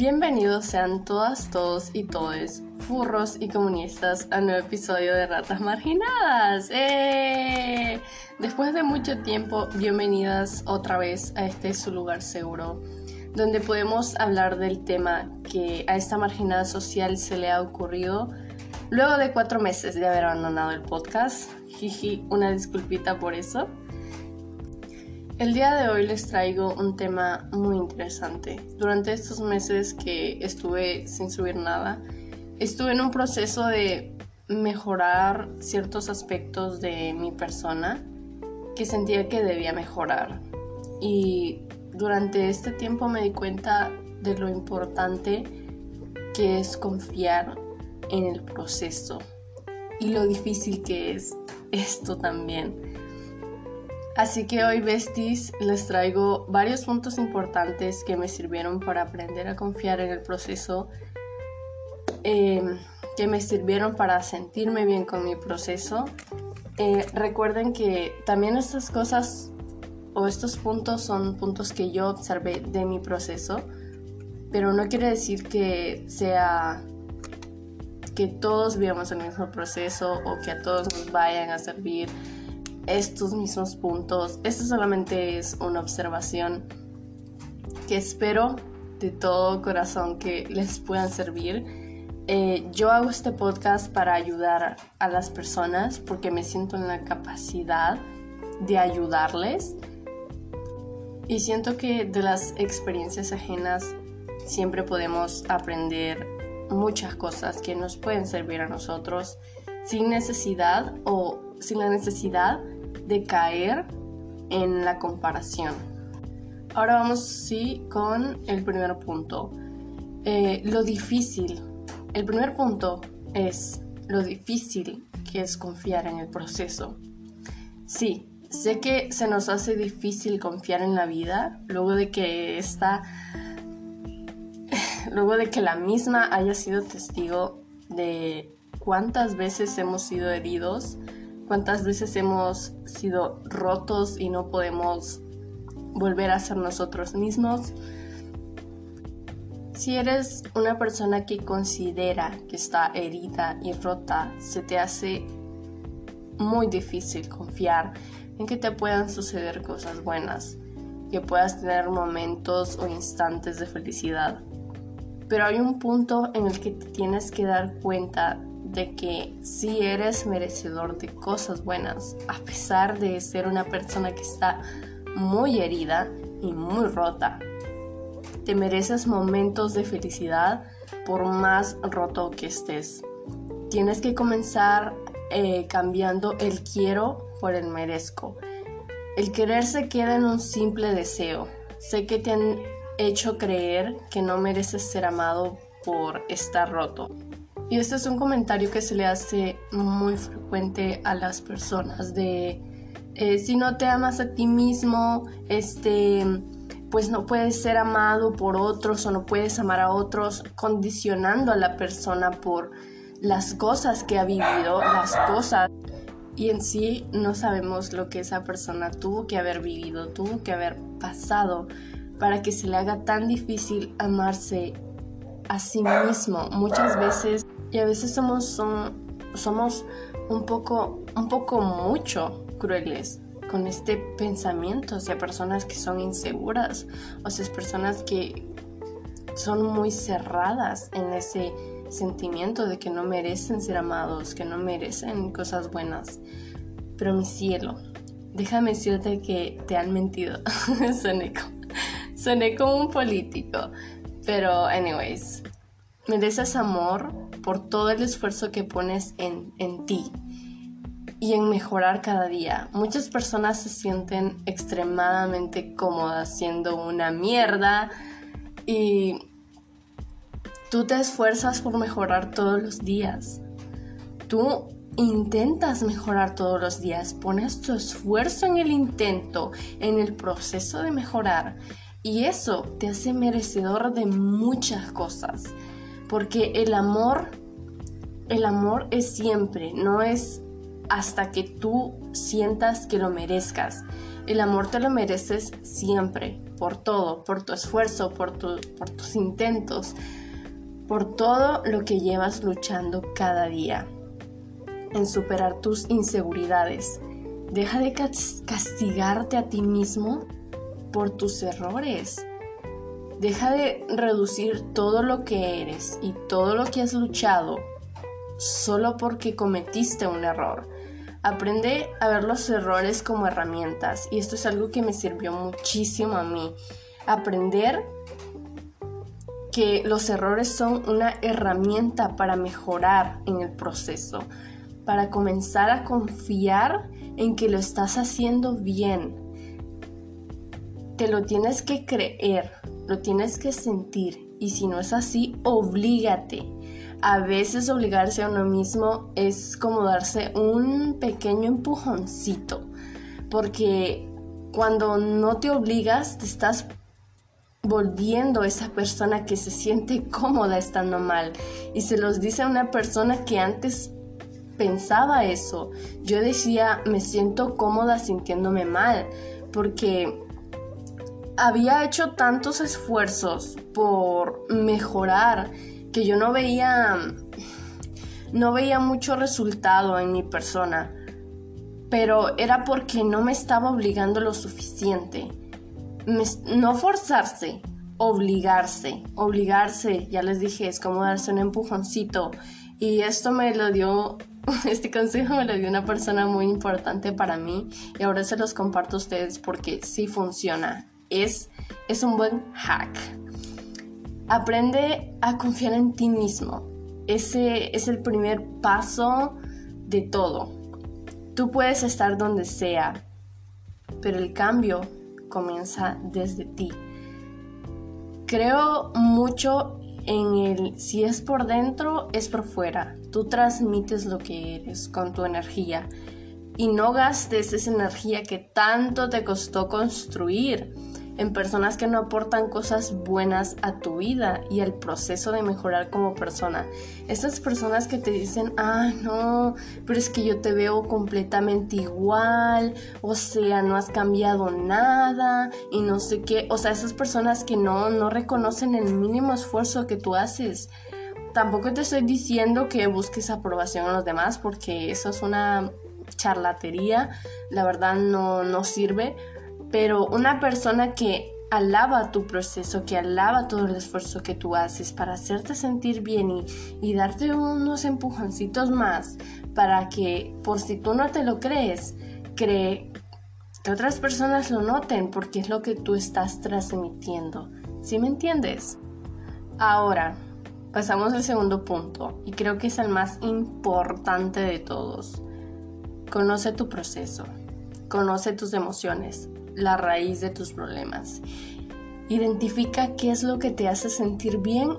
Bienvenidos sean todas, todos y todes, furros y comunistas, a nuevo episodio de Ratas Marginadas. ¡Eh! Después de mucho tiempo, bienvenidas otra vez a este su lugar seguro, donde podemos hablar del tema que a esta marginada social se le ha ocurrido luego de cuatro meses de haber abandonado el podcast. Jiji, una disculpita por eso. El día de hoy les traigo un tema muy interesante. Durante estos meses que estuve sin subir nada, estuve en un proceso de mejorar ciertos aspectos de mi persona que sentía que debía mejorar. Y durante este tiempo me di cuenta de lo importante que es confiar en el proceso y lo difícil que es esto también Así que hoy, besties, les traigo varios puntos importantes que me sirvieron para aprender a confiar en el proceso, em, que me sirvieron para sentirme bien con mi proceso. Eh, recuerden que también estas cosas o estos puntos son puntos que yo observé de mi proceso, pero no quiere decir que sea que todos vivamos el mismo proceso o que a todos nos vayan a servir estos mismos puntos. Esto solamente es una observación que espero de todo corazón que les puedan servir. Eh, yo hago este podcast para ayudar a las personas porque me siento en la capacidad de ayudarles y siento que de las experiencias ajenas siempre podemos aprender muchas cosas que nos pueden servir a nosotros sin necesidad o sin la necesidad de caer en la comparación. Ahora vamos sí con el primer punto. Eh, lo difícil. El primer punto es lo difícil que es confiar en el proceso. Sí, sé que se nos hace difícil confiar en la vida luego de que esta, luego de que la misma haya sido testigo de cuántas veces hemos sido heridos cuántas veces hemos sido rotos y no podemos volver a ser nosotros mismos. Si eres una persona que considera que está herida y rota, se te hace muy difícil confiar en que te puedan suceder cosas buenas, que puedas tener momentos o instantes de felicidad. Pero hay un punto en el que te tienes que dar cuenta de que si eres merecedor de cosas buenas, a pesar de ser una persona que está muy herida y muy rota. Te mereces momentos de felicidad por más roto que estés. Tienes que comenzar eh, cambiando el quiero por el merezco. El querer se queda en un simple deseo. Sé que te han hecho creer que no mereces ser amado por estar roto. Y este es un comentario que se le hace muy frecuente a las personas de eh, si no te amas a ti mismo, este, pues no puedes ser amado por otros o no puedes amar a otros, condicionando a la persona por las cosas que ha vivido, las cosas. Y en sí no sabemos lo que esa persona tuvo que haber vivido, tuvo que haber pasado para que se le haga tan difícil amarse a sí mismo. Muchas veces y a veces somos, somos un, poco, un poco mucho crueles con este pensamiento hacia personas que son inseguras, o sea, personas que son muy cerradas en ese sentimiento de que no merecen ser amados, que no merecen cosas buenas. Pero mi cielo, déjame decirte que te han mentido. soné, soné como un político. Pero, anyways, mereces amor, por todo el esfuerzo que pones en, en ti y en mejorar cada día. Muchas personas se sienten extremadamente cómodas siendo una mierda y tú te esfuerzas por mejorar todos los días. Tú intentas mejorar todos los días, pones tu esfuerzo en el intento, en el proceso de mejorar y eso te hace merecedor de muchas cosas porque el amor, el amor es siempre, no es hasta que tú sientas que lo merezcas. El amor te lo mereces siempre, por todo, por tu esfuerzo, por, por tus intentos, por todo lo que llevas luchando cada día, en superar tus inseguridades. Deja de castigarte a ti mismo por tus errores. Deja de reducir todo lo que eres y todo lo que has luchado solo porque cometiste un error. Aprende a ver los errores como herramientas y esto es algo que me sirvió muchísimo a mí. Aprender que los errores son una herramienta para mejorar en el proceso, para comenzar a confiar en que lo estás haciendo bien. Te lo tienes que creer, lo tienes que sentir y si no es así, oblígate a veces obligarse a uno mismo es como darse un pequeño empujoncito, porque cuando no te obligas te estás volviendo esa persona que se siente cómoda estando mal y se los dice a una persona que antes pensaba eso. Yo decía, me siento cómoda sintiéndome mal porque había hecho tantos esfuerzos por mejorar que yo no veía no veía mucho resultado en mi persona, pero era porque no me estaba obligando lo suficiente. no forzarse, obligarse, obligarse, ya les dije, es como darse un empujoncito. Y esto me lo dio, este consejo me lo dio una persona muy importante para mí y ahora se los comparto a ustedes porque sí funciona. Es, es un buen hack. Aprende a confiar en ti mismo. Ese es el primer paso de todo. Tú puedes estar donde sea, pero el cambio comienza desde ti. Creo mucho en el si es por dentro, es por fuera. Tú transmites lo que eres con tu energía y no gastes esa energía que tanto te costó construir en personas que no aportan cosas buenas a tu vida y al proceso de mejorar como persona. Esas personas que te dicen, ah, no, pero es que yo te veo completamente igual, o sea, no has cambiado nada y no sé qué, o sea, esas personas que no, no reconocen el mínimo esfuerzo que tú haces. Tampoco te estoy diciendo que busques aprobación a los demás porque eso es una charlatería, la verdad no, no sirve pero una persona que alaba tu proceso, que alaba todo el esfuerzo que tú haces para hacerte sentir bien y, darte unos empujoncitos más para que por si tú no te lo crees, cree que otras personas lo noten porque es lo que tú estás transmitiendo. ¿Sí me entiendes? Ahora, pasamos al segundo punto y creo que es el más importante de todos. Conoce tu proceso, conoce tus emociones, la raíz de tus problemas. Identifica qué es lo que te hace sentir bien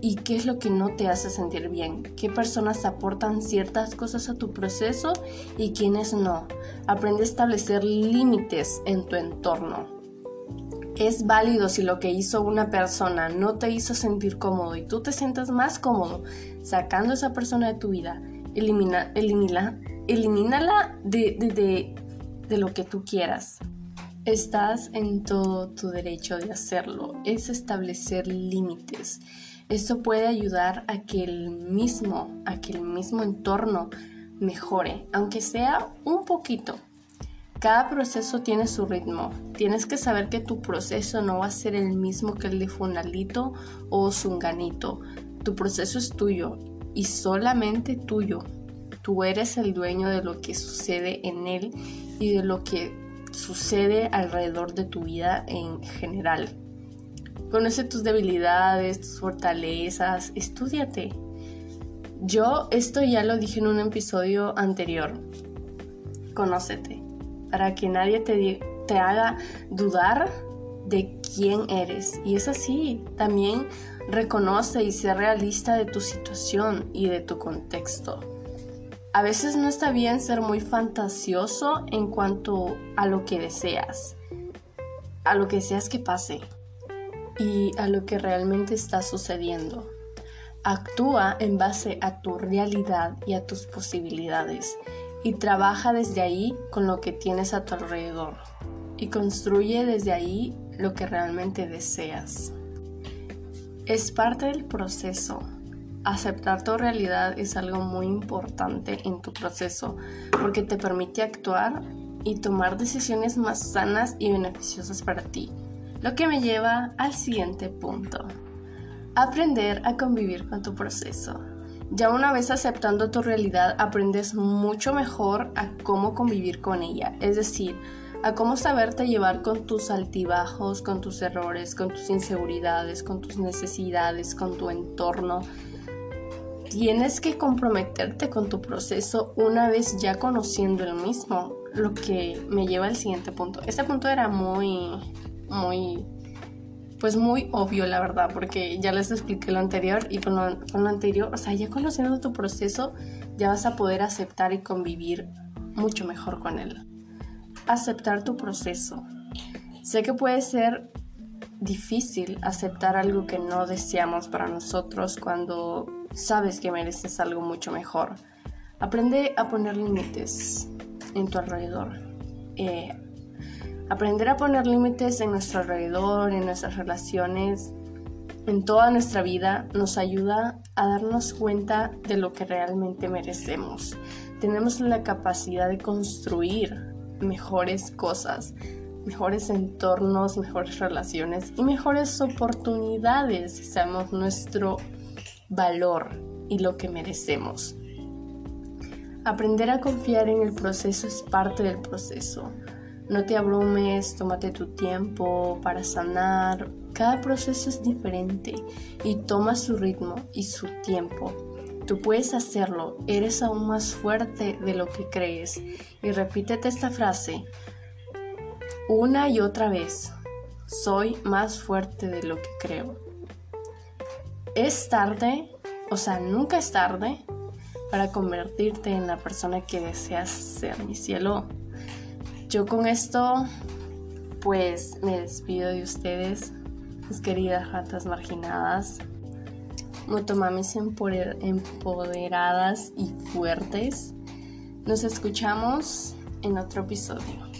y qué es lo que no te hace sentir bien. Qué personas aportan ciertas cosas a tu proceso y quiénes no. Aprende a establecer límites en tu entorno. Es válido si lo que hizo una persona no te hizo sentir cómodo y tú te sientas más cómodo sacando a esa persona de tu vida. Elimina, elimina, elimínala de, de, de lo que tú quieras. Estás en todo tu derecho de hacerlo, es establecer límites. Esto puede ayudar a que el mismo, a que el mismo entorno mejore, aunque sea un poquito. Cada proceso tiene su ritmo. Tienes que saber que tu proceso no va a ser el mismo que el de Funalito o Zunganito. Tu proceso es tuyo y solamente tuyo. Tú eres el dueño de lo que sucede en él y de lo que sucede alrededor de tu vida en general. Conoce tus debilidades, tus fortalezas, estudiate. Yo esto ya lo dije en un episodio anterior. Conócete, para que nadie te, te haga dudar de quién eres. Y es así, también reconoce y sé realista de tu situación y de tu contexto. A veces no está bien ser muy fantasioso en cuanto a lo que deseas, a lo que deseas que pase y a lo que realmente está sucediendo. Actúa en base a tu realidad y a tus posibilidades y trabaja desde ahí con lo que tienes a tu alrededor y construye desde ahí lo que realmente deseas. Es parte del proceso. Aceptar tu realidad es algo muy importante en tu proceso porque te permite actuar y tomar decisiones más sanas y beneficiosas para ti. Lo que me lleva al siguiente punto. Aprender a convivir con tu proceso. Ya una vez aceptando tu realidad, aprendes mucho mejor a cómo convivir con ella. Es decir, a cómo saberte llevar con tus altibajos, con tus errores, con tus inseguridades, con tus necesidades, con tu entorno. Tienes que comprometerte con tu proceso una vez ya conociendo el mismo, lo que me lleva al siguiente punto. Este punto era muy, muy, pues muy obvio, la verdad, porque ya les expliqué lo anterior y con lo, con lo anterior, o sea, ya conociendo tu proceso, ya vas a poder aceptar y convivir mucho mejor con él aceptar tu proceso. Sé que puede ser difícil aceptar algo que no deseamos para nosotros cuando sabes que mereces algo mucho mejor. Aprende a poner límites en tu alrededor. Eh, aprender a poner límites en nuestro alrededor, en nuestras relaciones, en toda nuestra vida, nos ayuda a darnos cuenta de lo que realmente merecemos. Tenemos la capacidad de construir mejores cosas, mejores entornos, mejores relaciones y mejores oportunidades si sabemos nuestro valor y lo que merecemos. Aprender a confiar en el proceso es parte del proceso. No te abrumes, tómate tu tiempo para sanar. Cada proceso es diferente y toma su ritmo y su tiempo. Tú puedes hacerlo, eres aún más fuerte de lo que crees. Y repítete esta frase una y otra vez. Soy más fuerte de lo que creo. Es tarde, o sea, nunca es tarde para convertirte en la persona que deseas ser, mi cielo. Yo con esto, pues me despido de ustedes, mis queridas ratas marginadas motomamis empoderadas y fuertes. Nos escuchamos en otro episodio.